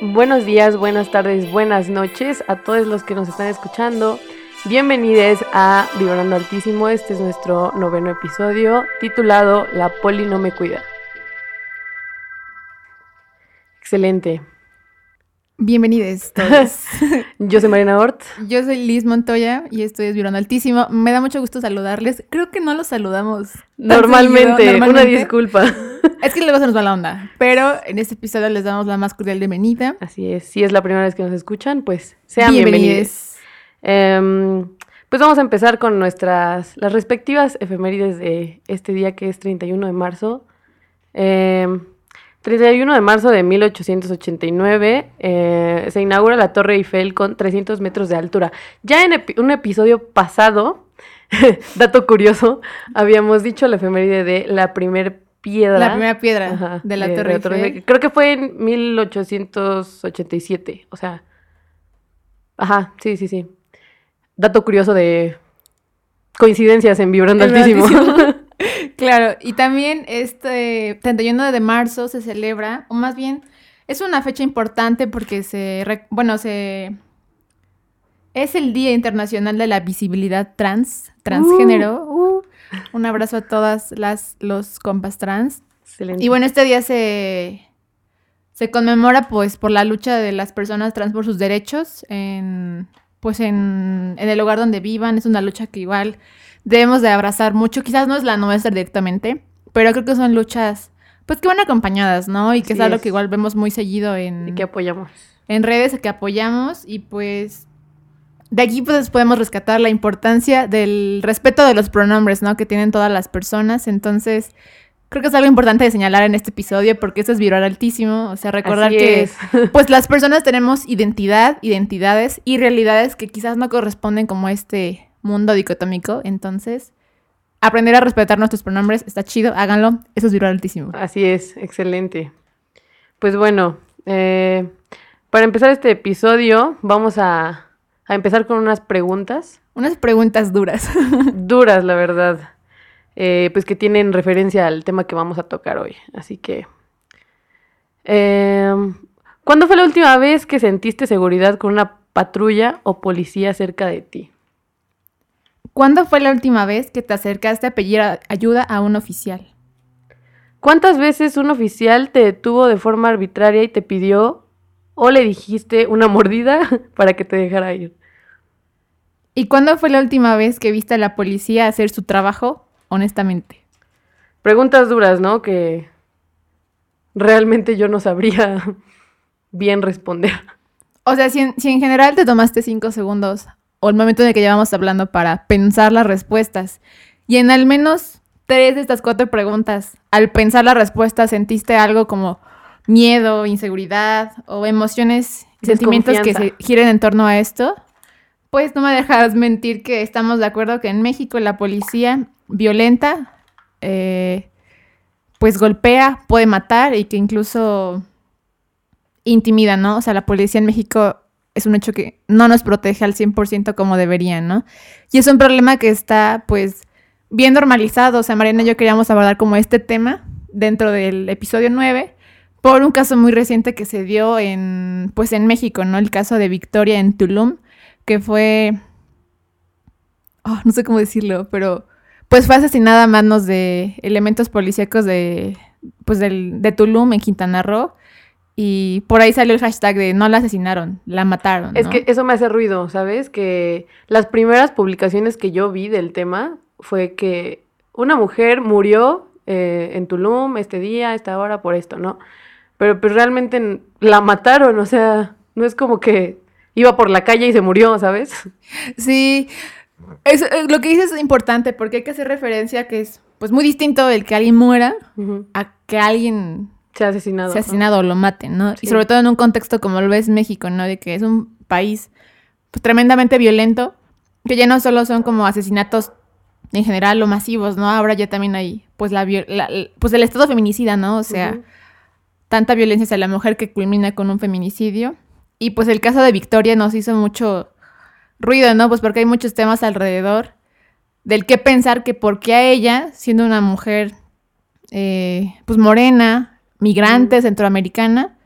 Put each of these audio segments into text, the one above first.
Buenos días, buenas tardes, buenas noches a todos los que nos están escuchando. Bienvenidos a Vibrando Altísimo. Este es nuestro noveno episodio titulado La Poli no me cuida. Excelente. Bienvenidos todos. Yo soy Marina Hort. Yo soy Liz Montoya y estoy Vibrando Altísimo. Me da mucho gusto saludarles. Creo que no los saludamos. Normalmente, seguido, una disculpa. Es que luego se nos va la onda. Pero en este episodio les damos la más cordial bienvenida. Así es, si es la primera vez que nos escuchan, pues sean bienvenidos. Em, pues vamos a empezar con nuestras, las respectivas efemérides de este día que es 31 de marzo. Em, 31 de marzo de 1889 eh, se inaugura la Torre Eiffel con 300 metros de altura. Ya en epi- un episodio pasado, dato curioso, habíamos dicho la efeméride de la primer piedra. La primera piedra Ajá, de la Torre Eiffel. Creo que fue en 1887. O sea. Ajá, sí, sí, sí. Dato curioso de coincidencias en Vibrando Altísimo. Claro, y también este 31 de marzo se celebra, o más bien, es una fecha importante porque se, bueno, se... Es el Día Internacional de la Visibilidad Trans, transgénero. Uh, un abrazo a todas las, los compas trans. Excelente. Y bueno, este día se, se conmemora pues por la lucha de las personas trans por sus derechos en pues en, en el lugar donde vivan. Es una lucha que igual debemos de abrazar mucho. Quizás no es la nuestra directamente, pero creo que son luchas pues que van acompañadas, ¿no? Y que Así es algo es. que igual vemos muy seguido en, Y que apoyamos. en redes que apoyamos y pues de aquí pues podemos rescatar la importancia del respeto de los pronombres, ¿no? Que tienen todas las personas. Entonces, creo que es algo importante de señalar en este episodio porque esto es viral altísimo. O sea, recordar Así que es. pues las personas tenemos identidad, identidades y realidades que quizás no corresponden como a este mundo dicotómico. Entonces, aprender a respetar nuestros pronombres está chido, háganlo. Eso es viral altísimo. Así es, excelente. Pues bueno, eh, para empezar este episodio, vamos a, a empezar con unas preguntas Unas preguntas duras. duras, la verdad. Eh, pues que tienen referencia al tema que vamos a tocar hoy. Así que. em, ¿Cuándo fue la última vez que sentiste seguridad con una patrulla o policía cerca de ti? ¿Cuándo fue la última vez que te acercaste a pedir ayuda a un oficial? ¿Cuántas veces un oficial te detuvo de forma arbitraria y te pidió o le dijiste una mordida para que te dejara ir? ¿Y cuándo fue la última vez que viste a la policía hacer su trabajo honestamente? Preguntas duras, ¿no? Que realmente yo no sabría bien responder. O sea, si en, si en general te tomaste cinco segundos o el momento en el que llevamos hablando para pensar las respuestas y en al menos tres de estas cuatro preguntas, al pensar la respuesta sentiste algo como miedo, inseguridad o emociones y sentimientos que se giren en torno a esto, pues no me dejas mentir que estamos de acuerdo que en México la policía violenta, eh, pues golpea, puede matar y que incluso intimida, ¿no? O sea, la policía en México es un hecho que no nos protege al 100% como deberían, ¿no? Y es un problema que está, pues, bien normalizado. O sea, Mariana y yo queríamos abordar como este tema dentro del episodio 9 por un caso muy reciente que se dio en, pues, en México, ¿no? El caso de Victoria en Tulum, que fue... Oh, no sé cómo decirlo, pero pues fue asesinada a manos de elementos policíacos de, pues, del, de Tulum en Quintana Roo. Y por ahí salió el hashtag de no la asesinaron, la mataron. Es que eso me hace ruido, ¿sabes? Que las primeras publicaciones que yo vi del tema fue que una mujer murió eh, en Tulum este día, esta hora, por esto, ¿no? Pero pues realmente la mataron, o sea, no es como que iba por la calle y se murió, ¿sabes? Sí, es, eh, lo que dices es importante porque hay que hacer referencia a que es pues muy distinto el que alguien muera a que alguien Se ha asesinado. sea ¿no? asesinado o lo maten, ¿no? Sí. Y sobre todo en un contexto como lo es México, ¿no? De que es un país pues, tremendamente violento, que ya no solo son como asesinatos en general o masivos, ¿no? Ahora ya también hay pues la, la- pues el estado feminicida, ¿no? O sea, tanta violencia hacia la mujer que culmina con un feminicidio. Y pues el caso de Victoria nos hizo mucho ruido, ¿no? Pues porque hay muchos temas alrededor del qué pensar que por qué a ella, siendo una mujer eh, pues morena, migrante, centroamericana,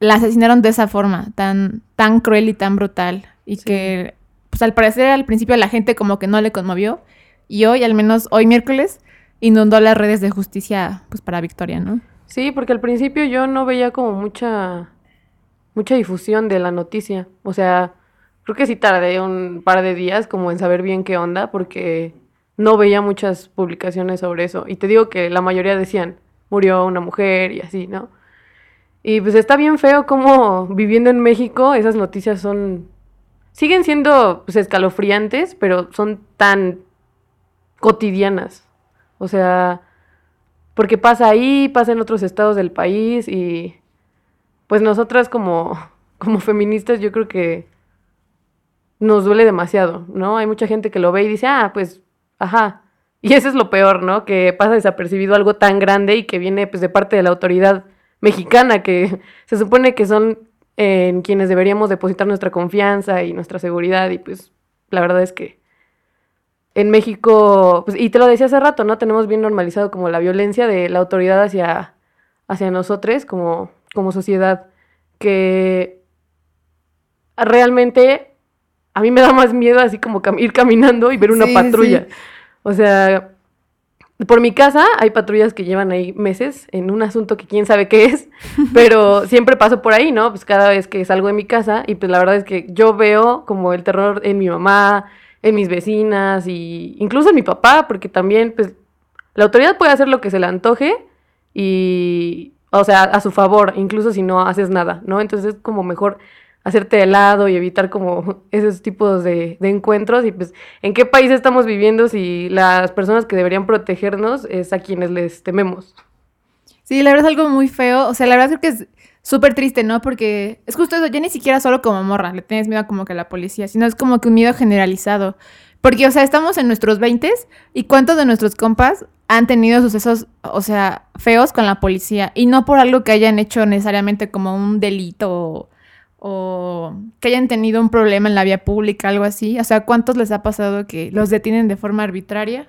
la asesinaron de esa forma, tan, tan cruel y tan brutal. Y que, pues al parecer al principio la gente como que no le conmovió. Y hoy, al menos hoy miércoles, inundó las redes de justicia pues para Victoria, ¿no? Sí, porque al principio yo no veía como mucha mucha difusión de la noticia. O sea, creo que sí tardé un par de días como en saber bien qué onda porque no veía muchas publicaciones sobre eso. Y te digo que la mayoría decían, murió una mujer y así, ¿no? Y pues está bien feo como viviendo en México esas noticias son... Siguen siendo pues, escalofriantes, pero son tan cotidianas. O sea, porque pasa ahí, pasa en otros estados del país y pues nosotras como, como feministas yo creo que nos duele demasiado, ¿no? Hay mucha gente que lo ve y dice, ah, pues, ajá. Y eso es lo peor, ¿no? Que pasa desapercibido algo tan grande y que viene pues de parte de la autoridad mexicana, que se supone que son en quienes deberíamos depositar nuestra confianza y nuestra seguridad y pues la verdad es que en México, pues, y te lo decía hace rato, ¿no? Tenemos bien normalizado como la violencia de la autoridad hacia, hacia nosotros como, como sociedad, que realmente a mí me da más miedo así como ir caminando y ver una patrulla. O sea, por mi casa hay patrullas que llevan ahí meses en un asunto que quién sabe qué es, pero siempre paso por ahí, ¿no? Pues cada vez que salgo de mi casa y pues la verdad es que yo veo como el terror en mi mamá, en mis vecinas y incluso en mi papá, porque también, pues, la autoridad puede hacer lo que se le antoje y, o sea, a su favor, incluso si no haces nada, ¿no? Entonces es como mejor hacerte de lado y evitar como esos tipos de, encuentros y pues en qué país estamos viviendo si las personas que deberían protegernos es a quienes les tememos. Sí, la verdad es algo muy feo, o sea, la verdad es que es súper triste, ¿no? Porque es justo eso, ya ni siquiera solo como morra, le tienes miedo como que a la policía, sino es como que un miedo generalizado. Porque, o sea, estamos en nuestros 20 y cuántos de nuestros compas han tenido sucesos, o sea, feos con la policía y no por algo que hayan hecho necesariamente como un delito o, que hayan tenido un problema en la vía pública, algo así. O sea, ¿cuántos les ha pasado que los detienen de forma arbitraria?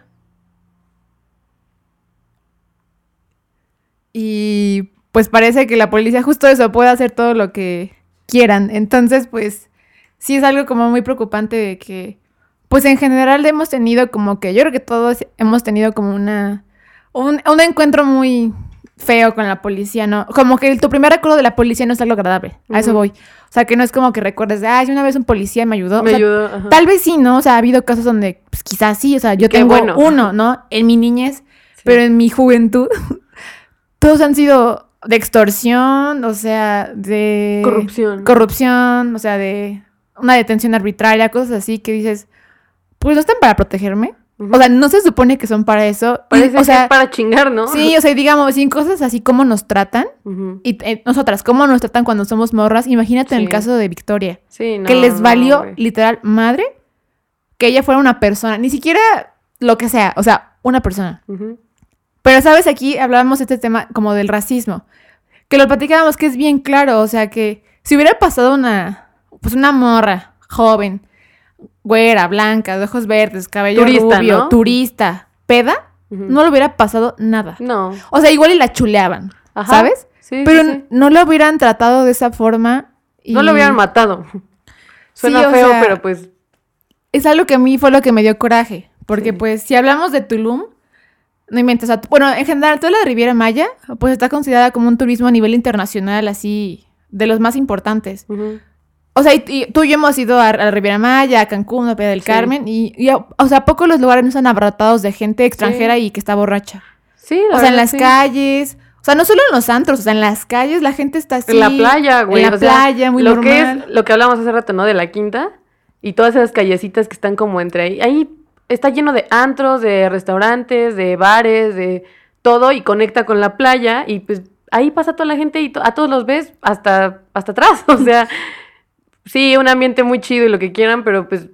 Y pues parece que la policía justo eso puede hacer todo lo que quieran. Entonces, pues sí es algo como muy preocupante de que, pues en general hemos tenido como que, yo creo que todos hemos tenido como una, un, encuentro muy feo con la policía, ¿no? Como que tu primer recuerdo de la policía no es algo agradable, a eso voy. O sea, que no es como que recuerdes de, ay, una vez un policía me ayudó. Me ayudó. Tal vez sí, ¿no? O sea, ha habido casos donde, pues quizás sí, o sea, yo tengo uno, ¿no? En mi niñez, pero en mi juventud, todos han sido de extorsión, o sea, de... Corrupción. Corrupción, o sea, de una detención arbitraria, cosas así que dices, pues no están para protegerme. O sea, no se supone que son para eso. Parece o sea, es para chingar, ¿no? Sí, o sea, digamos, sin cosas así como nos tratan. Y eh, nosotras, cómo nos tratan cuando somos morras. Imagínate en el caso de Victoria. Sí, no, Que les valió, literal, madre, que ella fuera una persona. Ni siquiera lo que sea, o sea, una persona. Pero, ¿sabes? Aquí hablábamos de este tema como del racismo. Que lo platicábamos que es bien claro. O sea, que si hubiera pasado una, pues una morra joven, güera, blanca, de ojos verdes, cabello turista, rubio, turista, peda, no le hubiera pasado nada. No. O sea, igual y la chuleaban, ¿sabes? Sí, Pero no lo hubieran tratado de esa forma. Y... No lo hubieran matado. Suena feo, pero pues... Es algo que a mí fue lo que me dio coraje. Porque pues si hablamos de Tulum, no inventes. bueno, en general, toda la Riviera Maya, pues está considerada como un turismo a nivel internacional, así, de los más importantes. O sea, y, tú y yo hemos ido a, la Riviera Maya, a Cancún, a Playa del Carmen, y, o sea, pocos los lugares no están abarrotados de gente extranjera y que está borracha. Sí, O sea, en las calles. O sea, no solo en los antros, o sea, en las calles la gente está así. En la playa, güey. En la playa, muy lo Que es, lo que hablamos hace rato, ¿no? De la quinta. Y todas esas callecitas que están como entre ahí. Ahí está lleno de antros, de restaurantes, de bares, de todo y conecta con la playa y pues ahí pasa toda la gente y a todos los ves hasta, hasta atrás. O sea, sí, un ambiente muy chido y lo que quieran, pero pues...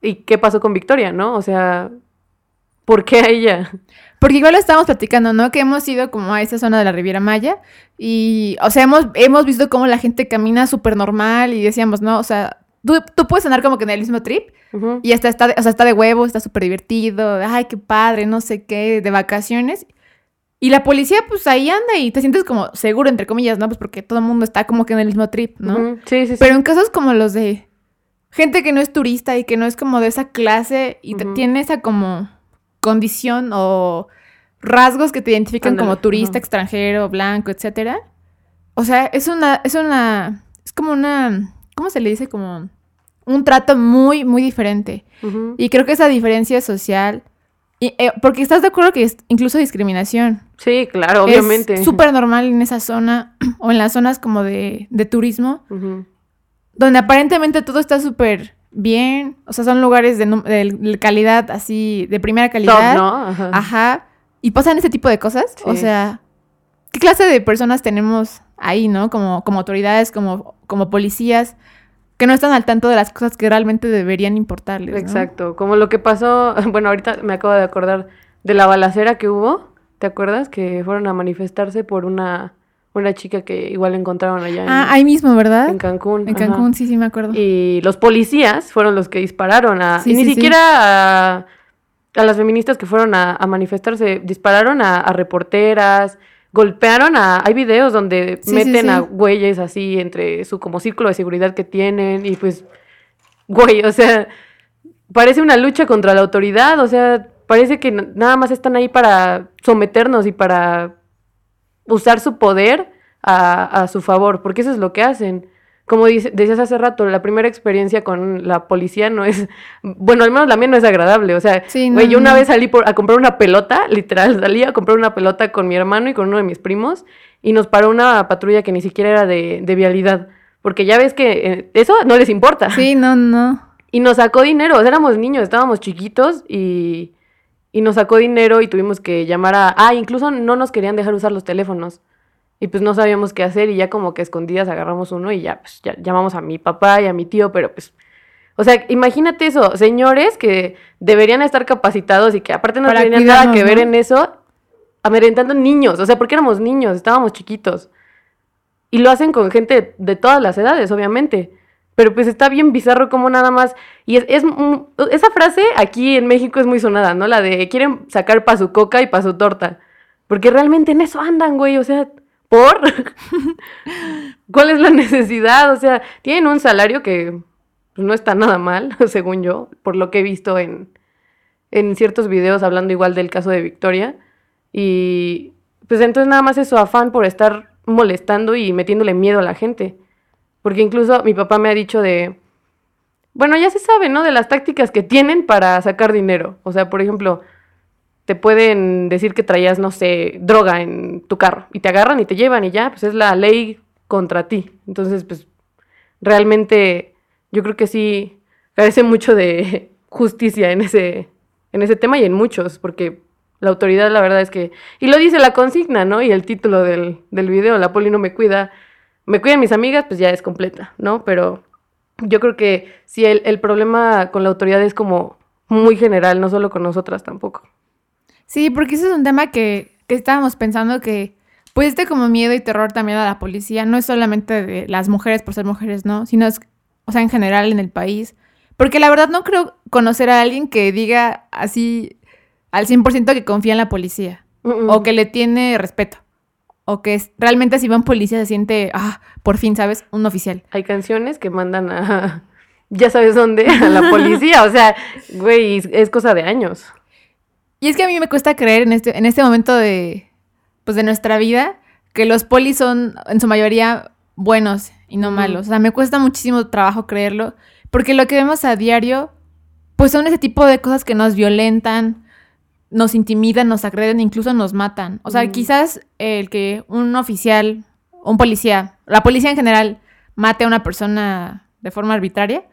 ¿Y qué pasó con Victoria, no? O sea, ¿por qué a ella? Porque igual lo estábamos platicando, ¿no? Que hemos ido como a esa zona de la Riviera Maya y, o sea, hemos, hemos visto cómo la gente camina súper normal y decíamos, ¿no? O sea, Tú, puedes andar como que en el mismo trip y hasta está, o sea, está de huevo, está súper divertido, ay, qué padre, no sé qué, de vacaciones. Y la policía, pues ahí anda y te sientes como seguro, entre comillas, ¿no? Pues porque todo el mundo está como que en el mismo trip, ¿no? Sí, sí, sí. Pero en casos como los de gente que no es turista y que no es como de esa clase y tiene esa como condición o rasgos que te identifican como turista, extranjero, blanco, etcétera. O sea, es una, es una, es como una, ¿cómo se le dice? Como un trato muy, muy diferente. Y creo que esa diferencia social eh, porque estás de acuerdo que es incluso discriminación. Sí, claro, obviamente. Es súper normal en esa zona o en las zonas como de, turismo, donde aparentemente todo está súper bien. O sea, son lugares de, calidad así, de primera calidad. ¿no? Ajá. Y pasan ese tipo de cosas. O sea, ¿qué clase de personas tenemos ahí, no? Como, como autoridades, como, como policías que no están al tanto de las cosas que realmente deberían importarles. Exacto, como lo que pasó, bueno, ahorita me acabo de acordar de la balacera que hubo, ¿te acuerdas? Que fueron a manifestarse por una, una chica que igual encontraron allá. En, ah, ahí mismo, ¿verdad? En Cancún. En Cancún, sí, sí, me acuerdo. Y los policías fueron los que dispararon a... y ni siquiera a, a, las feministas que fueron a, manifestarse, dispararon a, a reporteras, golpearon a... Hay videos donde meten a güeyes así entre su como círculo de seguridad que tienen y pues, güey, o sea, parece una lucha contra la autoridad, o sea, parece que nada más están ahí para someternos y para usar su poder a, a su favor, porque eso es lo que hacen como decías hace rato, la primera experiencia con la policía no es, bueno, al menos la mía no es agradable, o sea, güey, yo una vez salí a comprar una pelota, literal, salí a comprar una pelota con mi hermano y con uno de mis primos y nos paró una patrulla que ni siquiera era de, vialidad, porque ya ves que eh, eso no les importa. Sí, no, no. Y nos sacó dinero, o sea, éramos niños, estábamos chiquitos y, y nos sacó dinero y tuvimos que llamar a, ah, incluso no nos querían dejar usar los teléfonos. Y pues no sabíamos qué hacer y ya como que escondidas agarramos uno y ya, pues ya llamamos a mi papá y a mi tío, pero pues... O sea, imagínate eso, señores que deberían estar capacitados y que aparte no tenían nada que ver en eso, amedrentando niños, o sea, porque éramos niños, estábamos chiquitos. Y lo hacen con gente de todas las edades, obviamente. Pero pues está bien bizarro como nada más. Y es, es esa frase aquí en México es muy sonada, ¿no? La de quieren sacar pa' su coca y pa' su torta. Porque realmente en eso andan, güey. O sea, ¿Por? ¿Cuál es la necesidad? O sea, tienen un salario que no está nada mal, según yo, por lo que he visto en, en ciertos videos hablando igual del caso de Victoria. Y pues entonces nada más es su afán por estar molestando y metiéndole miedo a la gente. Porque incluso mi papá me ha dicho de, bueno, ya se sabe, ¿no? De las tácticas que tienen para sacar dinero. O sea, por ejemplo, te pueden decir que traías, no sé, droga en tu carro y te agarran y te llevan y ya, pues es la ley contra ti. Entonces, pues realmente yo creo que sí carece mucho de justicia en ese, en ese tema y en muchos, porque la autoridad la verdad es que, y lo dice la consigna, ¿no? Y el título del, del video, la poli no me cuida, me cuidan mis amigas, pues ya es completa, ¿no? Pero yo creo que sí, el, el problema con la autoridad es como muy general, no solo con nosotras tampoco. Sí, porque ese es un tema que, estábamos pensando que pues este como miedo y terror también a la policía no es solamente de las mujeres por ser mujeres, ¿no? Sino es, o sea, en general en el país. Porque la verdad no creo conocer a alguien que diga así al 100% que confía en la policía. O que le tiene respeto. O que es, realmente si va un policía se siente, ah, por fin, ¿sabes? Un oficial. Hay canciones que mandan a, ya sabes dónde, a la policía. o sea, güey, es cosa de años. Y es que a mí me cuesta creer en este, en este momento de, pues, de nuestra vida que los polis son en su mayoría buenos y no malos. O sea, me cuesta muchísimo trabajo creerlo, porque lo que vemos a diario, pues son ese tipo de cosas que nos violentan, nos intimidan, nos agreden, incluso nos matan. O sea, quizás el que un oficial, un policía, la policía en general, mate a una persona de forma arbitraria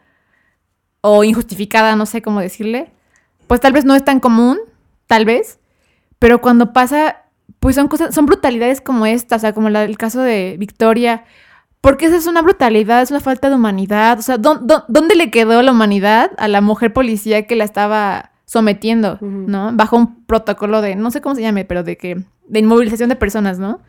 o injustificada, no sé cómo decirle, pues tal vez no es tan común, tal vez, pero cuando pasa, pues son cosas, son brutalidades como esta, o sea, como la, el caso de Victoria, porque esa es una brutalidad, es una falta de humanidad, o sea, ¿dónde, le quedó la humanidad a la mujer policía que la estaba sometiendo, ¿no? Bajo un protocolo de, no sé cómo se llame, pero de que, de inmovilización de personas, ¿no?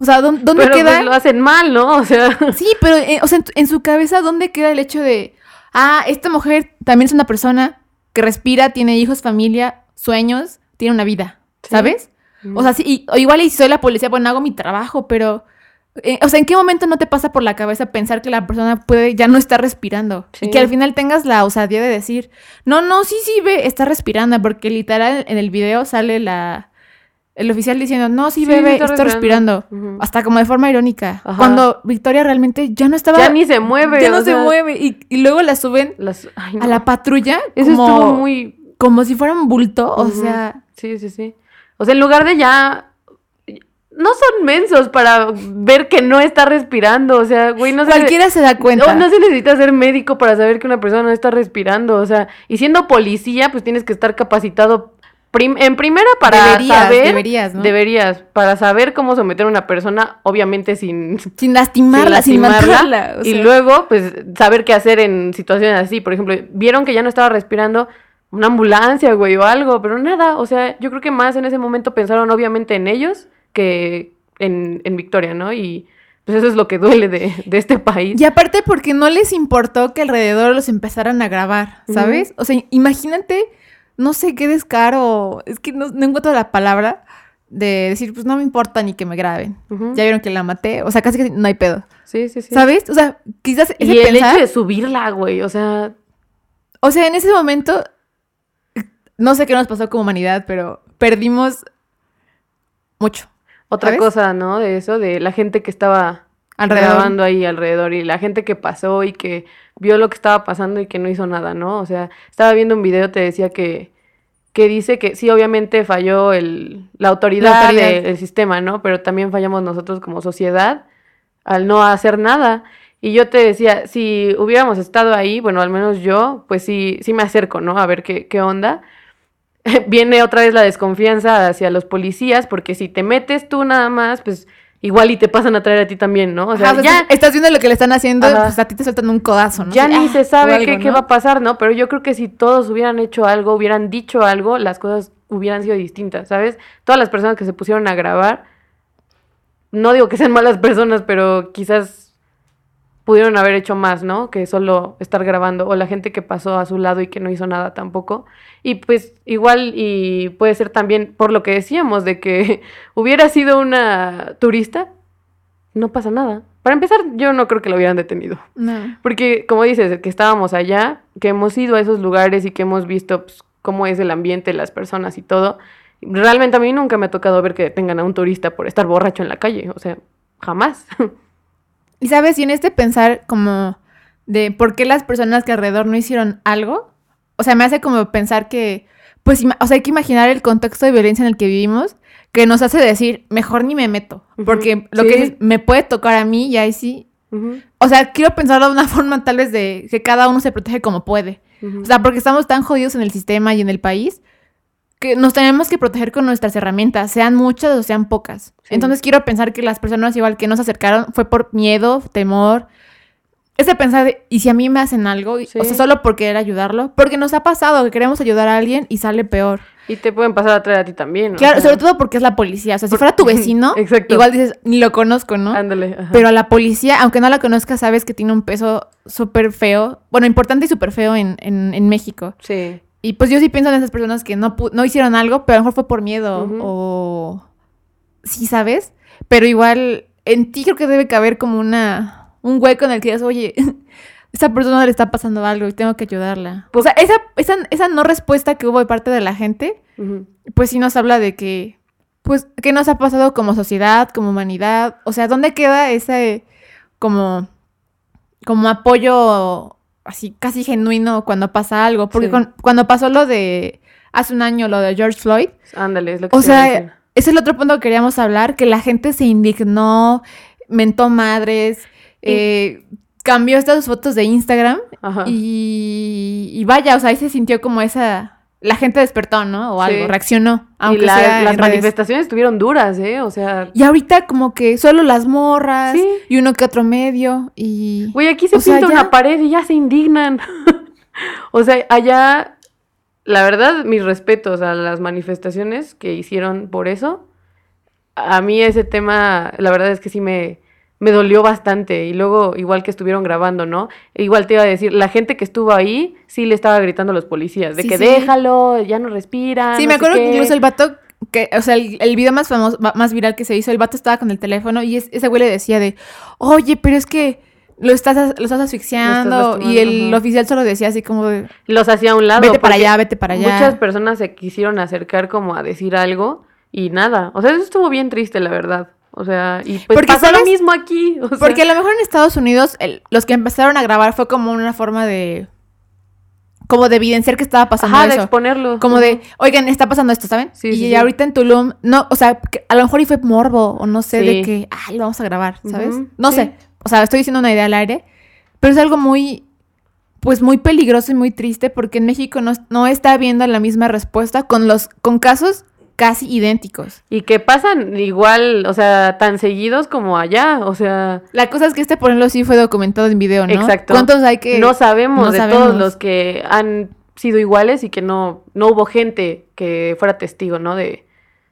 O sea, ¿dónde, pero queda? Pues lo hacen mal, ¿no? O sea. Sí, pero eh, o sea, en, en, su cabeza, ¿dónde queda el hecho de, ah, esta mujer también es una persona que respira, tiene hijos, familia, sueños, tiene una vida, ¿sabes? O sea, sí, igual y si soy la policía, bueno, hago mi trabajo, pero eh, o sea, ¿en qué momento no te pasa por la cabeza pensar que la persona puede ya no estar respirando? Y que al final tengas la osadía de decir, no, no, sí, sí, ve, está respirando, porque literal en el video sale la el oficial diciendo, no, sí, bebe, está, respirando. Hasta como de forma irónica. Cuando Victoria realmente ya no estaba. Ya ni se mueve. Ya no se mueve. Y, luego la suben a la patrulla. Eso estuvo muy. Como si fuera un bulto. O sea. Sí, sí, sí. O sea, en lugar de ya no son mensos para ver que no está respirando, o sea, güey, no se Cualquiera se da cuenta. No, no, se necesita ser médico para saber que una persona no está respirando, o sea, y siendo policía, pues tienes que estar capacitado en primera para deberías, saber deberías, ¿no? deberías para saber cómo someter a una persona, obviamente sin sin lastimarla, sin, lastimarla, y luego pues saber qué hacer en situaciones así, por ejemplo, vieron que ya no estaba respirando una ambulancia, güey, o algo, pero nada, o sea, yo creo que más en ese momento pensaron obviamente en ellos que en, Victoria, ¿no? Y pues eso es lo que duele de, este país. Y aparte porque no les importó que alrededor los empezaran a grabar, ¿sabes? O sea, imagínate, no sé qué descaro, es que no, encuentro la palabra de decir, pues no me importa ni que me graben. Ya vieron que la maté, o sea, casi que no hay pedo. Sí, sí, sí. ¿Sabes? O sea, quizás ese Y el hecho de subirla, güey, o sea... O sea, en ese momento, no sé qué nos pasó como humanidad, pero perdimos mucho. Otra cosa, ¿no? De eso, de la gente que estaba grabando ahí alrededor y la gente que pasó y que vio lo que estaba pasando y que no hizo nada, ¿no? O sea, estaba viendo un video, te decía que, que dice que sí, obviamente falló el, la autoridad, del sistema, ¿no? Pero también fallamos nosotros como sociedad al no hacer nada. Y yo te decía, si hubiéramos estado ahí, bueno, al menos yo, pues sí, sí me acerco, ¿no? A ver qué, qué onda. viene otra vez la desconfianza hacia los policías, porque si te metes tú nada más, pues igual y te pasan a traer a ti también, ¿no? O sea, ya estás viendo lo que le están haciendo, pues a ti te sueltan un codazo, ¿no? Ya ni se sabe qué, qué, va a pasar, ¿no? Pero yo creo que si todos hubieran hecho algo, hubieran dicho algo, las cosas hubieran sido distintas, ¿sabes? Todas las personas que se pusieron a grabar, no digo que sean malas personas, pero quizás pudieron haber hecho más, ¿no? Que solo estar grabando, o la gente que pasó a su lado y que no hizo nada tampoco. Y pues igual, y puede ser también por lo que decíamos, de que hubiera sido una turista, no pasa nada. Para empezar, yo no creo que lo hubieran detenido. No. Porque, como dices, que estábamos allá, que hemos ido a esos lugares y que hemos visto pues, cómo es el ambiente, las personas y todo. Realmente a mí nunca me ha tocado ver que detengan a un turista por estar borracho en la calle. O sea, jamás. Y sabes, y en este pensar como de por qué las personas que alrededor no hicieron algo, o sea, me hace como pensar que, pues, o sea, hay que imaginar el contexto de violencia en el que vivimos, que nos hace decir, mejor ni me meto, porque lo que me puede tocar a mí y ahí sí. O sea, quiero pensarlo de una forma tal vez de que cada uno se protege como puede. O sea, porque estamos tan jodidos en el sistema y en el país que nos tenemos que proteger con nuestras herramientas, sean muchas o sean pocas. Entonces quiero pensar que las personas igual que nos acercaron fue por miedo, temor. Ese pensar de, ¿y si a mí me hacen algo? O sea, solo por querer ayudarlo. Porque nos ha pasado que queremos ayudar a alguien y sale peor. Y te pueden pasar a traer a ti también. Claro, sobre todo porque es la policía. O sea, si fuera tu vecino, igual dices, ni lo conozco, ¿no? Ándale. Pero a la policía, aunque no la conozcas, sabes que tiene un peso súper feo. Bueno, importante y súper feo en, en, en México. Sí. Y pues yo sí pienso en esas personas que no, no hicieron algo, pero a lo mejor fue por miedo o... Sí, ¿sabes? Pero igual en ti creo que debe caber como una... Un hueco en el que digas, oye, esa persona le está pasando algo y tengo que ayudarla. o sea, esa, esa, esa no respuesta que hubo de parte de la gente, pues sí nos habla de que, pues, ¿qué nos ha pasado como sociedad, como humanidad? O sea, ¿dónde queda ese como, como apoyo así casi genuino cuando pasa algo. Porque cuando pasó lo de hace un año, lo de George Floyd. Ándale, es lo que O sea, ese es el otro punto que queríamos hablar, que la gente se indignó, mentó madres, eh, cambió estas fotos de Instagram y, y, vaya, o sea, ahí se sintió como esa la gente despertó, ¿no? O algo, reaccionó. Aunque y las manifestaciones estuvieron duras, ¿eh? O sea. Y ahorita como que solo las morras y uno que otro medio y. Güey, aquí se pinta una pared y ya se indignan. o sea, allá, la verdad, mis respetos a las manifestaciones que hicieron por eso. A mí ese tema, la verdad es que sí me, me dolió bastante. Y luego, igual que estuvieron grabando, ¿no? Igual te iba a decir, la gente que estuvo ahí sí le estaba gritando a los policías, de que déjalo, ya no respira. Sí, me acuerdo que incluso el vato que, o sea, el, el, video más famoso, más viral que se hizo, el vato estaba con el teléfono y ese güey le decía de, oye, pero es que lo estás, lo estás asfixiando y el oficial solo decía así como de, los hacía a un lado. Vete para allá, vete para allá. Muchas personas se quisieron acercar como a decir algo y nada. O sea, eso estuvo bien triste, la verdad. O sea, y pues porque pasó lo mismo aquí. porque a lo mejor en Estados Unidos los que empezaron a grabar fue como una forma de como de evidenciar que estaba pasando Ajá, de exponerlo. Como de, oigan, está pasando esto, ¿saben? Sí, y ahorita en Tulum, no, o sea, a lo mejor y fue morbo, o no sé, de que, ay, lo vamos a grabar, ¿sabes? no sé, o sea, estoy diciendo una idea al aire, pero es algo muy, pues muy peligroso y muy triste porque en México no, no está habiendo la misma respuesta con los, con casos casi idénticos. Y que pasan igual, o sea, tan seguidos como allá, o sea... La cosa es que este, por ejemplo, sí fue documentado en video, ¿no? Exacto. ¿Cuántos hay que...? No sabemos de todos los que han sido iguales y que no, no hubo gente que fuera testigo, ¿no? De,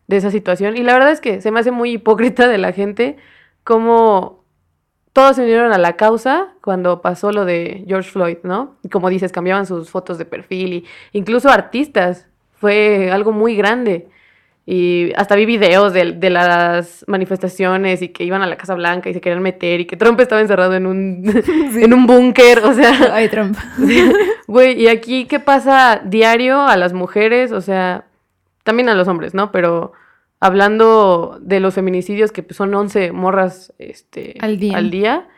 de esa situación. Y la verdad es que se me hace muy hipócrita de la gente como todos se unieron a la causa cuando pasó lo de George Floyd, ¿no? Y como dices, cambiaban sus fotos de perfil y incluso artistas. Fue algo muy grande. Y hasta vi videos de, de, las manifestaciones y que iban a la Casa Blanca y se querían meter y que Trump estaba encerrado en un, en un búnker, o sea... Ay, Trump. Güey, y aquí, ¿qué pasa diario a las mujeres? O sea, también a los hombres, ¿no? Pero hablando de los feminicidios, que pues, son 11 morras este, al día. Al día,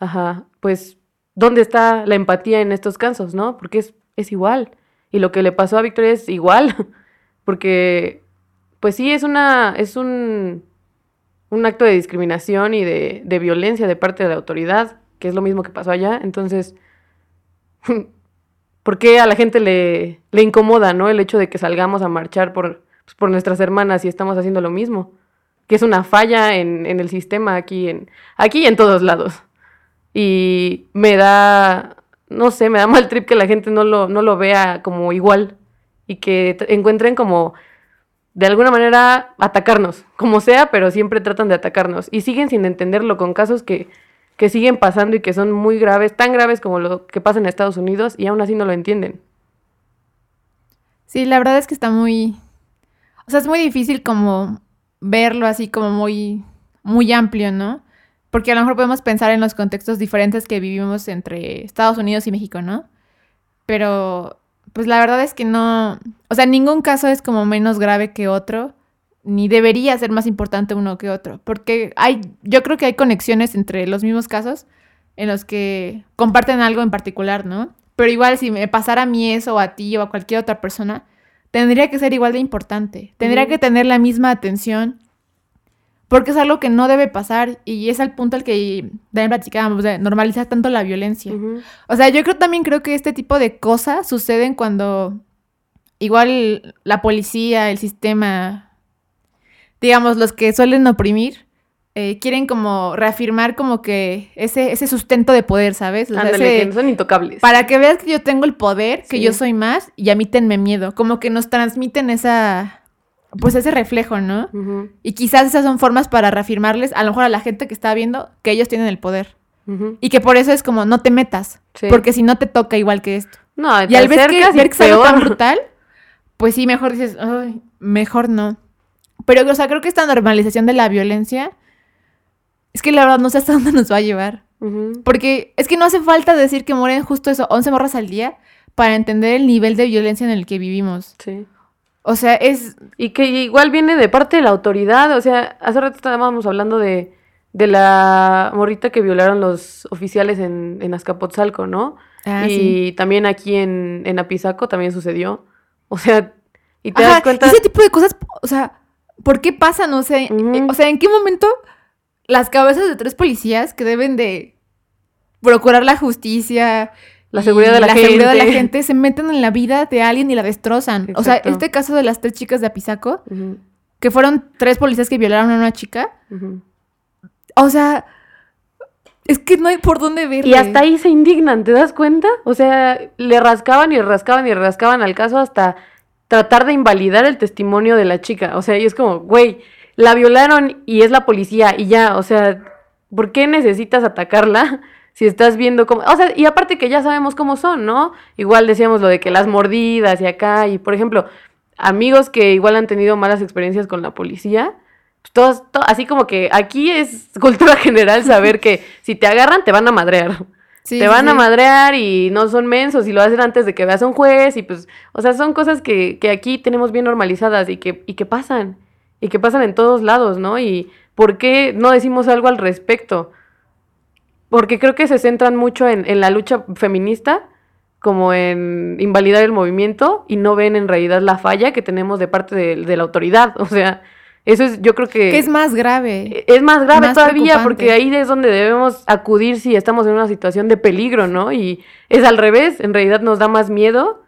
ajá, pues, ¿dónde está la empatía en estos casos, no? Porque es, es igual. Y lo que le pasó a Victoria es igual, porque pues sí, es una, es un, un acto de discriminación y de, de, violencia de parte de la autoridad, que es lo mismo que pasó allá. Entonces, ¿por qué a la gente le, le incomoda, ¿no? El hecho de que salgamos a marchar por, pues, por nuestras hermanas y estamos haciendo lo mismo. Que es una falla en, en el sistema aquí, en, aquí y en todos lados. Y me da, no sé, me da mal trip que la gente no lo, no lo vea como igual y que encuentren como de alguna manera atacarnos, como sea, pero siempre tratan de atacarnos y siguen sin entenderlo con casos que, que siguen pasando y que son muy graves, tan graves como lo que pasa en Estados Unidos y aún así no lo entienden. Sí, la verdad es que está muy, o sea, es muy difícil como verlo así como muy, muy amplio, ¿no? Porque a lo mejor podemos pensar en los contextos diferentes que vivimos entre Estados Unidos y México, ¿no? Pero pues la verdad es que no, o sea, ningún caso es como menos grave que otro, ni debería ser más importante uno que otro, porque hay, yo creo que hay conexiones entre los mismos casos en los que comparten algo en particular, ¿no? Pero igual si me pasara a mí eso o a ti o a cualquier otra persona, tendría que ser igual de importante, tendría que tener la misma atención porque es algo que no debe pasar y es al punto al que también platicábamos de normalizar tanto la violencia. O sea, yo creo también creo que este tipo de cosas suceden cuando igual la policía, el sistema, digamos, los que suelen oprimir, eh, quieren como reafirmar como que ese, ese sustento de poder, ¿sabes? O que son intocables. Para que veas que yo tengo el poder, que yo soy más y a mí tenme miedo. Como que nos transmiten esa pues ese reflejo, ¿no? Y quizás esas son formas para reafirmarles, a lo mejor a la gente que está viendo, que ellos tienen el poder. Y que por eso es como, no te metas, porque si no te toca igual que esto. No, y al ver que, ver que es algo tan brutal, pues sí, mejor dices, Ay, mejor no. Pero, o sea, creo que esta normalización de la violencia, es que la verdad no sé hasta dónde nos va a llevar. Porque es que no hace falta decir que mueren justo eso, 11 morras al día, para entender el nivel de violencia en el que vivimos. Sí. O sea, es... Y que igual viene de parte de la autoridad, o sea, hace rato estábamos hablando de, de la morrita que violaron los oficiales en, en Azcapotzalco, ¿no? Ah, y también aquí en, en Apizaco también sucedió. O sea, y te das cuenta... Ese tipo de cosas, o sea, ¿por qué pasan? O sea, o sea, ¿en qué momento las cabezas de tres policías que deben de procurar la justicia, la seguridad de la, gente. seguridad de la gente se meten en la vida de alguien y la destrozan. O sea, este caso de las tres chicas de Apizaco, que fueron tres policías que violaron a una chica. O sea, es que no hay por dónde verle. Y hasta ahí se indignan, ¿te das cuenta? O sea, le rascaban y rascaban y rascaban al caso hasta tratar de invalidar el testimonio de la chica. O sea, y es como, güey, la violaron y es la policía y ya, o sea, ¿por qué necesitas atacarla? Si estás viendo cómo, o sea, y aparte que ya sabemos cómo son, ¿no? Igual decíamos lo de que las mordidas y acá, y por ejemplo, amigos que igual han tenido malas experiencias con la policía, pues todos, así como que aquí es cultura general saber que si te agarran te van a madrear. te van a madrear y no son mensos y lo hacen antes de que veas a un juez y pues, o sea, son cosas que, que aquí tenemos bien normalizadas y que, y que pasan, y que pasan en todos lados, ¿no? Y ¿por qué no decimos algo al respecto? Porque creo que se centran mucho en, en la lucha feminista, como en invalidar el movimiento y no ven en realidad la falla que tenemos de parte de, la autoridad. O sea, eso es, yo creo que... Que es más grave. Es más grave todavía porque ahí es donde debemos acudir si estamos en una situación de peligro, ¿no? Y es al revés, en realidad nos da más miedo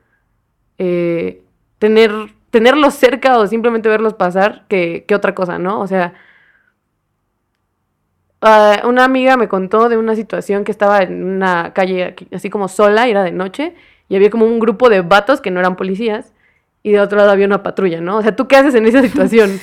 eh, tener, tenerlos cerca o simplemente verlos pasar que, que otra cosa, ¿no? O sea, Ah, una amiga me contó de una situación que estaba en una calle así como sola, era de noche, y había como un grupo de vatos que no eran policías, y de otro lado había una patrulla, ¿no? O sea, ¿tú qué haces en esa situación?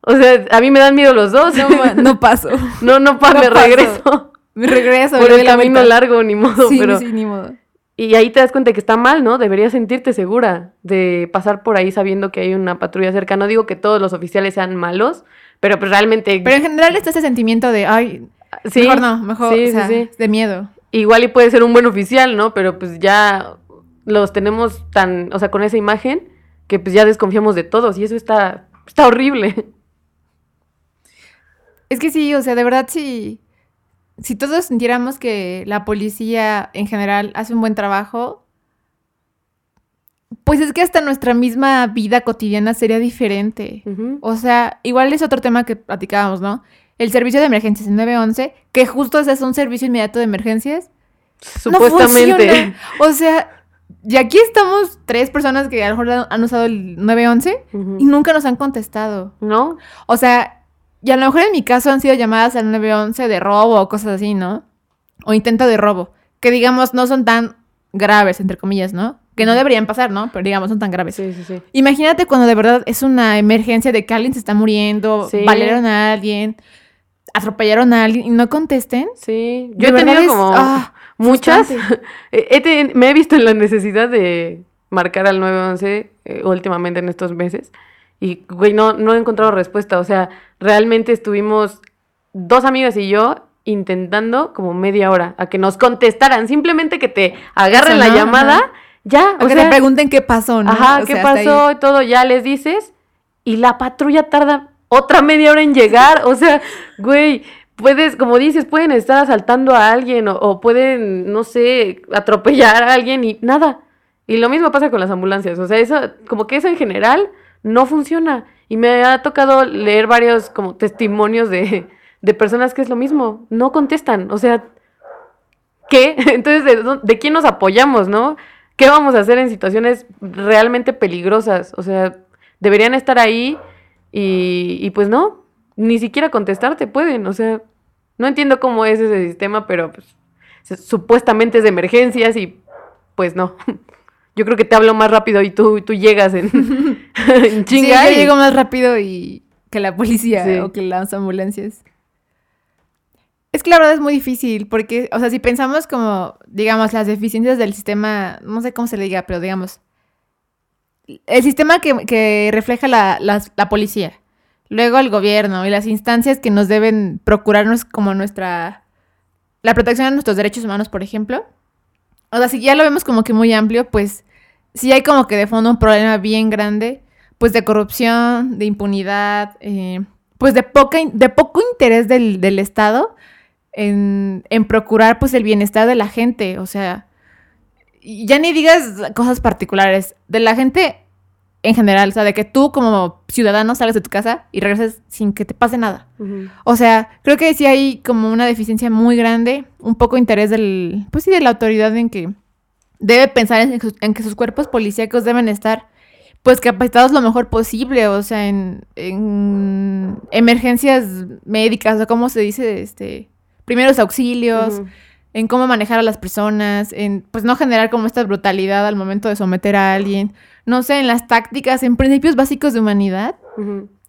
O sea, a mí me dan miedo los dos. No, no paso. No, no, pa, me regreso. Me regreso. Por el camino largo, ni modo. Sí, sí, ni modo. Y ahí te das cuenta que está mal, ¿no? Deberías sentirte segura de pasar por ahí sabiendo que hay una patrulla cerca. No digo que todos los oficiales sean malos, pero pues realmente... Pero en general está ese sentimiento de, ay, sí, mejor no, mejor, o sea, de miedo. Igual y puede ser un buen oficial, ¿no? Pero pues ya los tenemos tan, o sea, con esa imagen que pues ya desconfiamos de todos y eso está, está horrible. Es que sí, o sea, de verdad sí, si todos sintiéramos que la policía en general hace un buen trabajo, pues es que hasta nuestra misma vida cotidiana sería diferente. O sea, igual es otro tema que platicábamos, ¿no? El servicio de emergencias en 911, que justo es un servicio inmediato de emergencias. Supuestamente. o sea, y aquí estamos tres personas que a lo mejor han usado el 911 y nunca nos han contestado. ¿No? O sea, y a lo mejor en mi caso han sido llamadas al 911 de robo o cosas así, ¿no? O intento de robo. Que digamos no son tan graves, entre comillas, ¿no? Que no deberían pasar, ¿no? Pero digamos, son tan graves. Sí, sí, sí. Imagínate cuando de verdad es una emergencia de que alguien se está muriendo, valieron a alguien, atropellaron a alguien y no contesten. Sí, yo he tenido como ah, muchas. me he visto en la necesidad de marcar al 911 eh, últimamente en estos meses. Y, güey, no, no he encontrado respuesta. O sea, realmente estuvimos dos amigas y yo intentando como media hora a que nos contestaran. Simplemente que te agarren la llamada. Ya, o, que te pregunten qué pasó, ¿no? Ajá, qué pasó y todo, ya les dices. Y la patrulla tarda otra media hora en llegar. O sea, güey, puedes, como dices, pueden estar asaltando a alguien o, pueden, no sé, atropellar a alguien y nada. Y lo mismo pasa con las ambulancias. O sea, eso, como que eso en general no funciona. Y me ha tocado leer varios como testimonios de, de personas que es lo mismo. No contestan. O sea, ¿qué? Entonces, ¿de, ¿de quién nos apoyamos, no? ¿Qué vamos a hacer en situaciones realmente peligrosas? O sea, deberían estar ahí y, y pues no, ni siquiera contestarte pueden. O sea, no entiendo cómo es ese sistema, pero pues supuestamente es de emergencias y pues no. Yo creo que te hablo más rápido y tú, tú llegas en, en chinga. Sí, yo llego más rápido y que la policía o que las ambulancias. Es que la verdad es muy difícil porque, o sea, si pensamos como, digamos, las deficiencias del sistema, no sé cómo se le diga, pero digamos, el sistema que, refleja la, la, policía, luego el gobierno y las instancias que nos deben procurarnos como nuestra, la protección de nuestros derechos humanos, por ejemplo. O sea, si ya lo vemos como que muy amplio, pues sí hay como que de fondo un problema bien grande, pues de corrupción, de impunidad, eh, pues de, poca, de poco interés del, del Estado en, procurar pues el bienestar de la gente, o sea, ya ni digas cosas particulares, de la gente en general, o sea, de que tú como ciudadano salgas de tu casa y regreses sin que te pase nada. O sea, creo que sí hay como una deficiencia muy grande, un poco interés del, pues sí, de la autoridad en que debe pensar en, que sus cuerpos policíacos deben estar pues capacitados lo mejor posible, o sea, en, en emergencias médicas, o como se dice, este, primeros auxilios, en cómo manejar a las personas, en pues no generar como esta brutalidad al momento de someter a alguien, no sé, en las tácticas, en principios básicos de humanidad.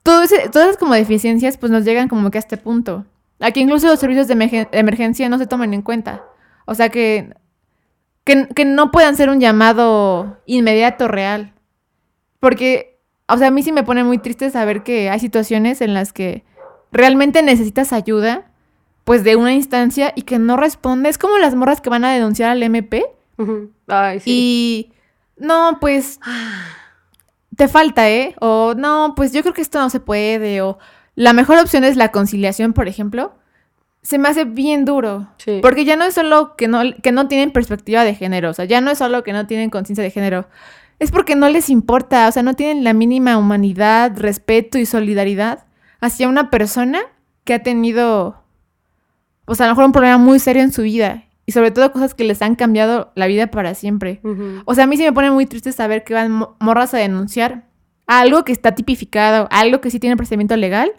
Todo ese, todas esas como deficiencias pues nos llegan como que a este punto. Aquí incluso los servicios de emergencia no se toman en cuenta. O sea que, que, que no puedan ser un llamado inmediato real. Porque o sea, a mí sí me pone muy triste saber que hay situaciones en las que realmente necesitas ayuda, pues de una instancia y que no responde. Es como las morras que van a denunciar al MP. Ay, sí. Y no, pues te falta, ¿eh? O no, pues yo creo que esto no se puede. O la mejor opción es la conciliación, por ejemplo. Se me hace bien duro. Sí. Porque ya no es solo que no, que no tienen perspectiva de género. O sea, ya no es solo que no tienen conciencia de género. Es porque no les importa. O sea, no tienen la mínima humanidad, respeto y solidaridad hacia una persona que ha tenido, pues a lo mejor un problema muy serio en su vida y sobre todo cosas que les han cambiado la vida para siempre. O sea, a mí sí me pone muy triste saber que van morras a denunciar algo que está tipificado, algo que sí tiene procedimiento legal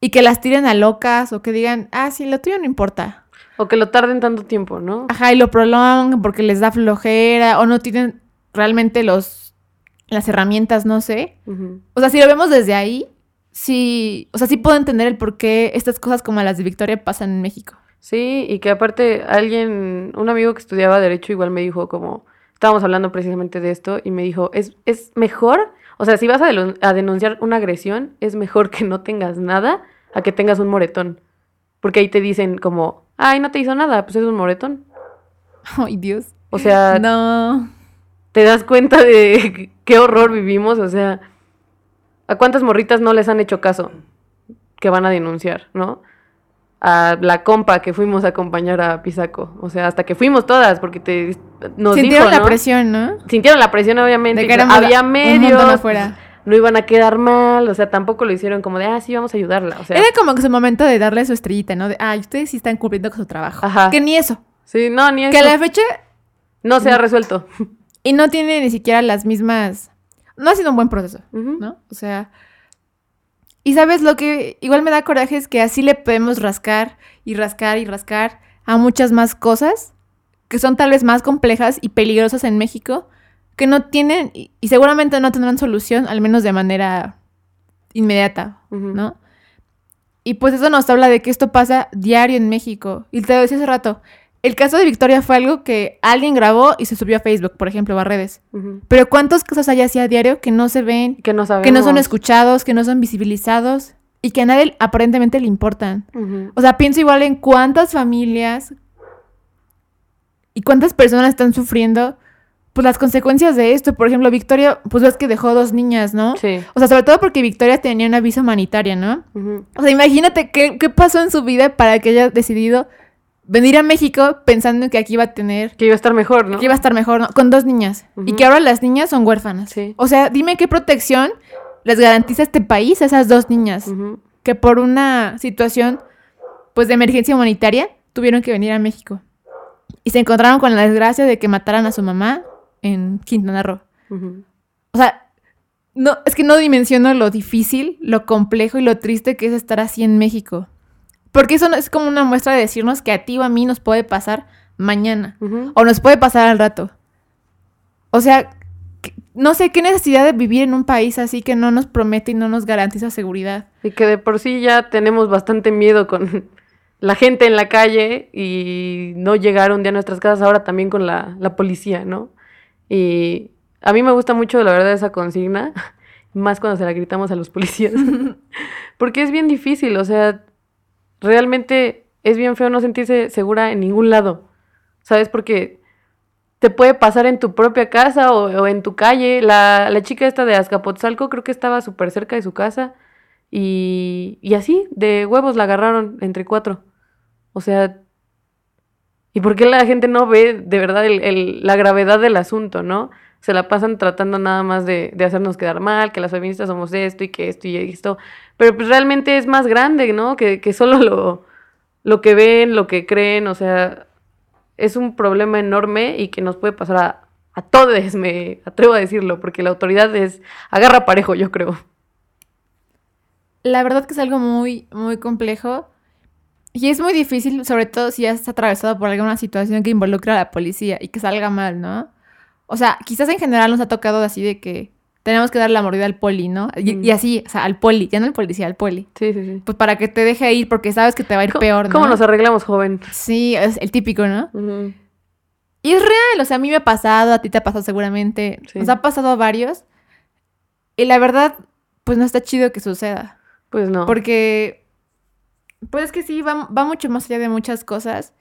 y que las tiren a locas o que digan, ah, sí, lo tuyo no importa. O que lo tarden tanto tiempo, ¿no? Ajá, y lo prolongan porque les da flojera o no tienen realmente los las herramientas, no sé. O sea, si lo vemos desde ahí, sí, o sea, sí puedo entender el por qué estas cosas como las de Victoria pasan en México. Sí, y que aparte alguien, un amigo que estudiaba derecho igual me dijo como, estábamos hablando precisamente de esto y me dijo, es, es mejor, o sea, si vas a, a denunciar una agresión, es mejor que no tengas nada a que tengas un moretón. Porque ahí te dicen como, ay, no te hizo nada, pues es un moretón. Ay, Dios. O sea, no. Te das cuenta de qué horror vivimos, o sea, ¿A cuántas morritas no les han hecho caso que van a denunciar, no? A la compa que fuimos a acompañar a Pisaco. O sea, hasta que fuimos todas, porque te nos Sintieron la presión, ¿no? Sintieron la presión, obviamente. De que había medios. Afuera. No iban a quedar mal, o sea, tampoco lo hicieron como de, ah, sí, vamos a ayudarla. O sea, Era como que su momento de darle su estrellita, ¿no? De, ah, ustedes sí están cumpliendo con su trabajo. Ajá. Que ni eso. Sí, no, ni eso. Que a la fecha. No se ha resuelto. Y no tiene ni siquiera las mismas no ha sido un buen proceso, ¿no? O sea, y sabes lo que igual me da coraje es que así le podemos rascar y rascar y rascar a muchas más cosas que son tal vez más complejas y peligrosas en México, que no tienen y, seguramente no tendrán solución, al menos de manera inmediata, ¿no? Y pues eso nos habla de que esto pasa diario en México. Y te lo decía hace rato, el caso de Victoria fue algo que alguien grabó y se subió a Facebook, por ejemplo, o a redes. Pero ¿cuántos casos hay así a diario que no se ven, que no, que no son escuchados, que no son visibilizados y que a nadie aparentemente le importan? O sea, pienso igual en cuántas familias y cuántas personas están sufriendo pues las consecuencias de esto. Por ejemplo, Victoria, pues ves que dejó dos niñas, ¿no? Sí. O sea, sobre todo porque Victoria tenía una visa humanitaria, ¿no? O sea, imagínate qué, qué pasó en su vida para que haya decidido venir a México pensando que aquí iba a tener... Que iba a estar mejor, ¿no? Que iba a estar mejor, ¿no? Con dos niñas. Y que ahora las niñas son huérfanas. Sí. O sea, dime qué protección les garantiza este país a esas dos niñas. Que por una situación, pues, de emergencia humanitaria, tuvieron que venir a México. Y se encontraron con la desgracia de que mataran a su mamá en Quintana Roo. O sea, no, es que no dimensiono lo difícil, lo complejo y lo triste que es estar así en México. Porque eso es como una muestra de decirnos que a ti o a mí nos puede pasar mañana. O nos puede pasar al rato. O sea, no sé qué necesidad de vivir en un país así que no nos promete y no nos garantiza seguridad. Y que de por sí ya tenemos bastante miedo con la gente en la calle y no llegar un día a nuestras casas, ahora también con la, la policía, ¿no? Y a mí me gusta mucho, la verdad, esa consigna, más cuando se la gritamos a los policías, porque es bien difícil, o sea, realmente es bien feo no sentirse segura en ningún lado, ¿sabes? Porque te puede pasar en tu propia casa o, en tu calle. La, la, chica esta de Azcapotzalco creo que estaba súper cerca de su casa y, y así, de huevos la agarraron entre cuatro. O sea, ¿y por qué la gente no ve de verdad el, la gravedad del asunto, no? Se la pasan tratando nada más de, de hacernos quedar mal, que las feministas somos esto y que esto y esto. Pero pues realmente es más grande, ¿no? Que, que solo lo, lo que ven, lo que creen, o sea, es un problema enorme y que nos puede pasar a, a todos, me atrevo a decirlo, porque la autoridad es agarra parejo, yo creo. La verdad que es algo muy, muy complejo. Y es muy difícil, sobre todo si ya estás atravesado por alguna situación que involucra a la policía y que salga mal, ¿no? O sea, quizás en general nos ha tocado así de que tenemos que dar la mordida al poli, ¿no? Y, así, o sea, al poli, ya no al policía, al poli. Sí, sí, sí. Pues para que te deje ir porque sabes que te va a ir peor, ¿no? ¿Cómo nos arreglamos, joven? Sí, es el típico, ¿no? Y es real, o sea, a mí me ha pasado, a ti te ha pasado seguramente, nos ha pasado a varios. Y la verdad, pues no está chido que suceda. Pues no. Porque, pues es que sí, va, va mucho más allá de muchas cosas.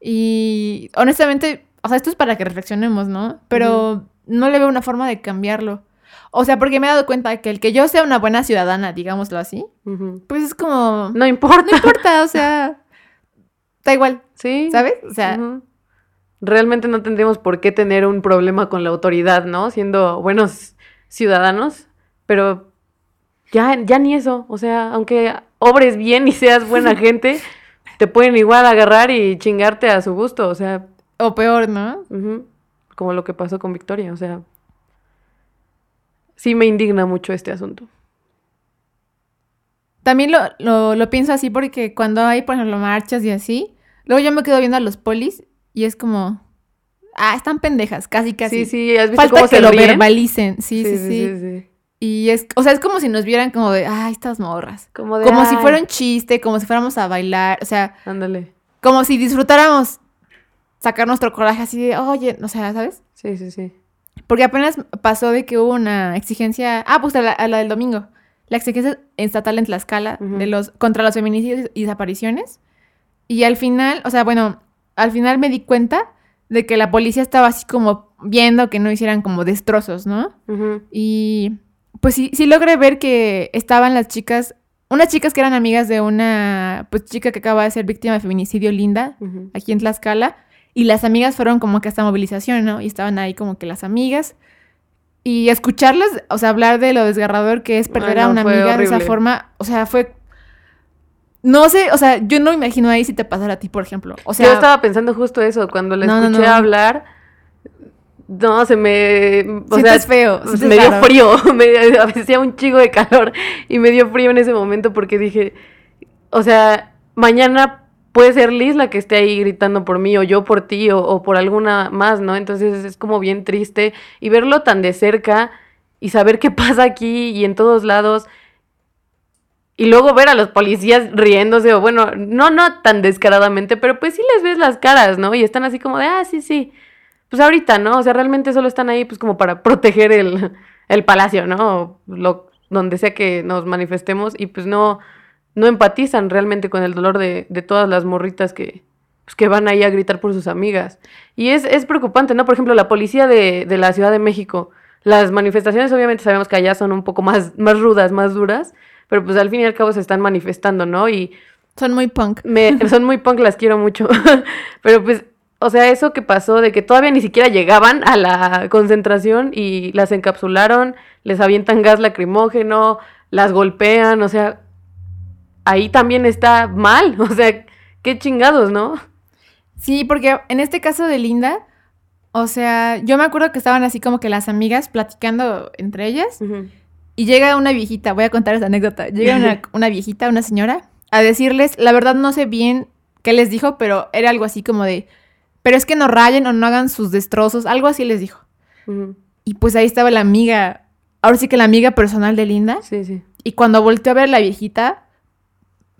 Y honestamente, o sea, esto es para que reflexionemos, ¿no? Pero no le veo una forma de cambiarlo. O sea, porque me he dado cuenta que el que yo sea una buena ciudadana, digámoslo así, pues es como... No importa. No importa, o sea, da igual. Sí. ¿Sabes? O sea... Realmente no tendríamos por qué tener un problema con la autoridad, ¿no? Siendo buenos ciudadanos, pero ya, ya ni eso. O sea, aunque obres bien y seas buena gente, te pueden igual agarrar y chingarte a su gusto, o sea... O peor, ¿no? Como lo que pasó con Victoria, o sea sí me indigna mucho este asunto. También lo, lo, pienso así porque cuando hay, por ejemplo, marchas y así, luego yo me quedo viendo a los polis y es como, ah, están pendejas, casi, casi. Sí, sí, ¿has visto Falta que lo verbalicen, sí sí sí, Y es, o sea, es como si nos vieran como de, ah, estas morras. Como de, Como si fuera un chiste, como si fuéramos a bailar, o sea. Ándale. Como si disfrutáramos sacar nuestro coraje así de, oye, o sea, ¿sabes? Sí, sí, sí. Porque apenas pasó de que hubo una exigencia, ah, pues a la, del domingo, la exigencia estatal en Tlaxcala de los, contra los feminicidios y desapariciones. Y al final, o sea, bueno, al final me di cuenta de que la policía estaba así como viendo que no hicieran como destrozos, ¿no? Y pues sí, sí logré ver que estaban las chicas, unas chicas que eran amigas de una pues chica que acaba de ser víctima de feminicidio linda, aquí en Tlaxcala, y las amigas fueron como que hasta movilización, ¿no? Y estaban ahí como que las amigas. Y escucharlas, o sea, hablar de lo desgarrador que es perder a una amiga de esa forma, o sea, fue... No sé, o sea, yo no me imagino ahí si te pasara a ti, por ejemplo. O sea, yo estaba pensando justo eso, cuando le escuché hablar, no, se me... O sea, es feo. me dio frío, me hacía un chico de calor y me dio frío en ese momento porque dije, o sea, mañana puede ser Liz la que esté ahí gritando por mí o yo por ti o, por alguna más, ¿no? Entonces es como bien triste y verlo tan de cerca y saber qué pasa aquí y en todos lados y luego ver a los policías riéndose o bueno, no, no tan descaradamente, pero pues sí les ves las caras, ¿no? Y están así como de, ah, sí, sí, pues ahorita, ¿no? O sea, realmente solo están ahí pues como para proteger el, el palacio, ¿no? Lo, donde sea que nos manifestemos y pues no no empatizan realmente con el dolor de, todas las morritas que, pues, que van ahí a gritar por sus amigas. Y es, es preocupante, ¿no? Por ejemplo, la policía de, de, la Ciudad de México, las manifestaciones obviamente sabemos que allá son un poco más, más rudas, más duras, pero pues al fin y al cabo se están manifestando, ¿no? Y... Son muy punk. son muy punk, las quiero mucho. pero pues, o sea, eso que pasó de que todavía ni siquiera llegaban a la concentración y las encapsularon, les avientan gas lacrimógeno, las golpean, o sea, ahí también está mal. O sea, qué chingados, ¿no? Sí, porque en este caso de Linda, o sea, yo me acuerdo que estaban así como que las amigas platicando entre ellas. Y llega una viejita, voy a contar esa anécdota. Llega una, una, viejita, una señora, a decirles, la verdad no sé bien qué les dijo, pero era algo así como de, pero es que no rayen o no hagan sus destrozos, algo así les dijo. Y pues ahí estaba la amiga, ahora sí que la amiga personal de Linda. Sí, sí. Y cuando volteó a ver a la viejita,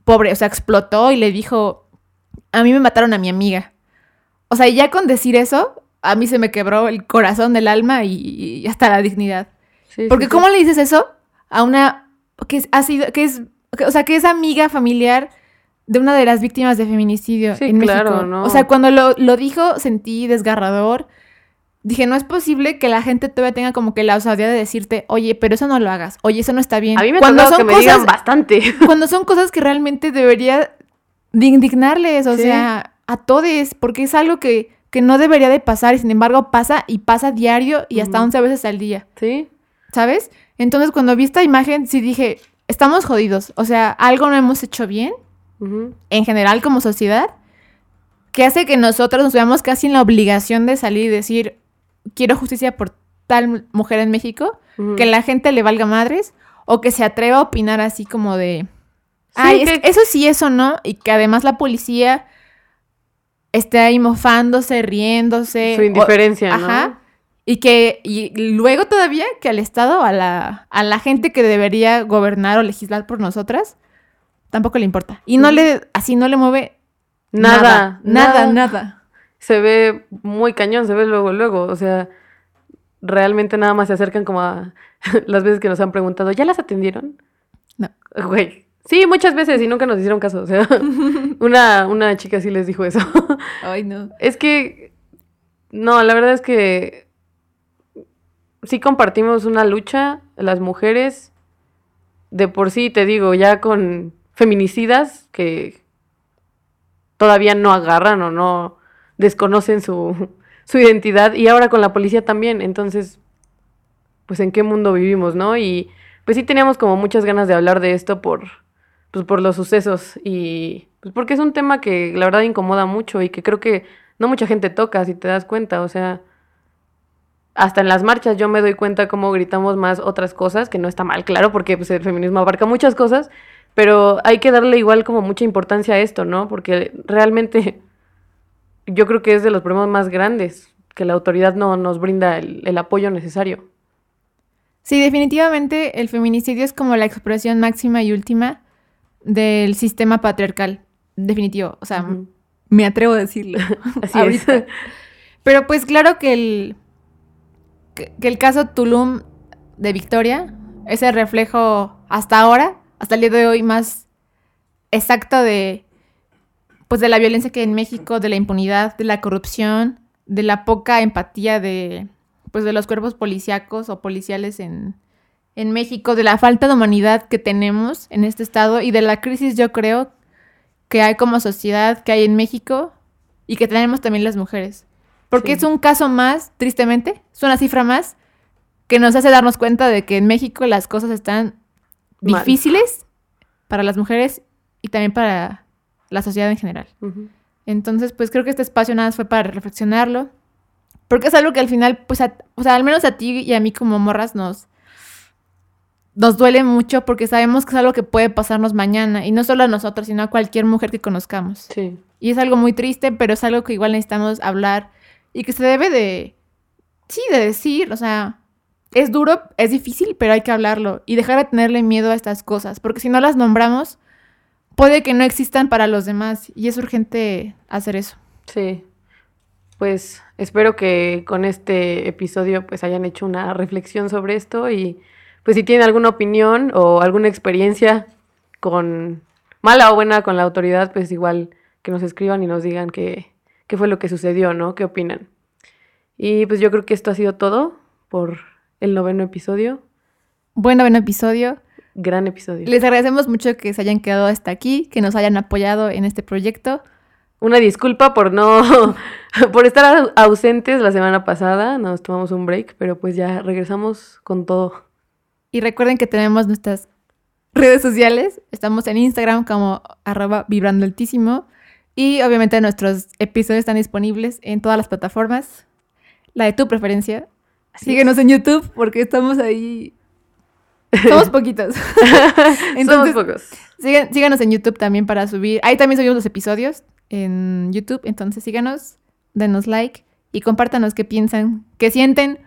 pobre, o sea, explotó y le dijo, a mí me mataron a mi amiga. O sea, ya con decir eso, a mí se me quebró el corazón del alma y, hasta la dignidad. Porque ¿cómo le dices eso a una que ha sido, que es, o sea, que es amiga familiar de una de las víctimas de feminicidio en México? ¿no? O sea, cuando lo, lo dijo sentí desgarrador dije, no es posible que la gente todavía tenga como que la osadía de decirte, oye, pero eso no lo hagas, oye, eso no está bien. A mí me cuando son que me digan bastante. Cuando son cosas que realmente debería de indignarles, o sea, a todos, porque es algo que, que, no debería de pasar y sin embargo pasa y pasa diario y hasta 11 veces al día. Sí. ¿Sabes? Entonces cuando vi esta imagen sí dije, estamos jodidos, o sea, algo no hemos hecho bien, en general como sociedad, que hace que nosotros nos veamos casi en la obligación de salir y decir, quiero justicia por tal mujer en México, que la gente le valga madres o que se atreva a opinar así como de, ay, eso sí, eso no, y que además la policía esté ahí mofándose, riéndose. Su indiferencia, ¿no? Ajá. Y que y luego todavía que al Estado, a la, a la gente que debería gobernar o legislar por nosotras, tampoco le importa. Y no le, así no le mueve nada, nada, nada. nada se ve muy cañón, se ve luego, luego, o sea, realmente nada más se acercan como a las veces que nos han preguntado, ¿ya las atendieron? No. Güey. Sí, muchas veces y nunca nos hicieron caso. O sea, una, una chica sí les dijo eso. Ay, no. Es que, no, la verdad es que sí compartimos una lucha, las mujeres, de por sí, te digo, ya con feminicidas que todavía no agarran o no desconocen su, su identidad y ahora con la policía también. Entonces, pues en qué mundo vivimos, ¿no? Y pues sí teníamos como muchas ganas de hablar de esto por, pues por los sucesos y pues porque es un tema que la verdad incomoda mucho y que creo que no mucha gente toca, si te das cuenta, o sea, hasta en las marchas yo me doy cuenta cómo gritamos más otras cosas, que no está mal, claro, porque pues, el feminismo abarca muchas cosas, pero hay que darle igual como mucha importancia a esto, ¿no? Porque realmente yo creo que es de los problemas más grandes, que la autoridad no nos brinda el, apoyo necesario. Sí, definitivamente el feminicidio es como la expresión máxima y última del sistema patriarcal. Definitivo. O sea, me atrevo a decirlo. Así es. Pero pues claro que el, que, el caso Tulum de Victoria es el reflejo hasta ahora, hasta el día de hoy, más exacto de pues de la violencia que hay en México, de la impunidad, de la corrupción, de la poca empatía de pues de los cuerpos policíacos o policiales en, en México, de la falta de humanidad que tenemos en este estado y de la crisis yo creo que hay como sociedad, que hay en México y que tenemos también las mujeres. Porque es un caso más, tristemente, es una cifra más que nos hace darnos cuenta de que en México las cosas están difíciles para las mujeres y también para la sociedad en general. Entonces, pues creo que este espacio nada más fue para reflexionarlo, porque es algo que al final, pues, o sea, al menos a ti y a mí como morras nos, nos duele mucho porque sabemos que es algo que puede pasarnos mañana, y no solo a nosotros, sino a cualquier mujer que conozcamos. Sí. Y es algo muy triste, pero es algo que igual necesitamos hablar y que se debe de, sí, de decir, o sea, es duro, es difícil, pero hay que hablarlo y dejar de tenerle miedo a estas cosas, porque si no las nombramos, puede que no existan para los demás y es urgente hacer eso. Sí. Pues espero que con este episodio pues hayan hecho una reflexión sobre esto y pues si tienen alguna opinión o alguna experiencia con mala o buena con la autoridad, pues igual que nos escriban y nos digan qué, qué fue lo que sucedió, ¿no? ¿Qué opinan? Y pues yo creo que esto ha sido todo por el noveno episodio. Buen noveno episodio. Gran episodio. Les agradecemos mucho que se hayan quedado hasta aquí, que nos hayan apoyado en este proyecto. Una disculpa por no, por estar ausentes la semana pasada, nos tomamos un break, pero pues ya regresamos con todo. Y recuerden que tenemos nuestras redes sociales, estamos en Instagram como arroba vibrando altísimo y obviamente nuestros episodios están disponibles en todas las plataformas, la de tu preferencia. Síguenos en YouTube porque estamos ahí somos poquitos. Somos pocos. síganos en YouTube también para subir. Ahí también subimos los episodios en YouTube. Entonces síganos, denos like y compártanos qué piensan, qué sienten,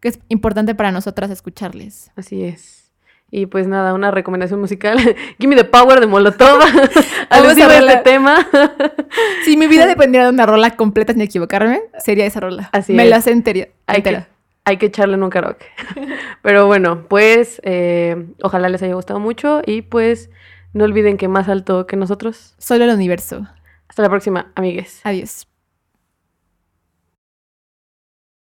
que es importante para nosotras escucharles. Así es. Y pues nada, una recomendación musical. Give me the power de Molotov. Alusivo a este tema. si mi vida dependiera de una rola completa sin equivocarme, sería esa rola. Así Me la sé entera hay que echarle en un karaoke. Pero bueno, pues eh, ojalá les haya gustado mucho y pues no olviden que más alto que nosotros. Solo el universo. Hasta la próxima, amigues. Adiós.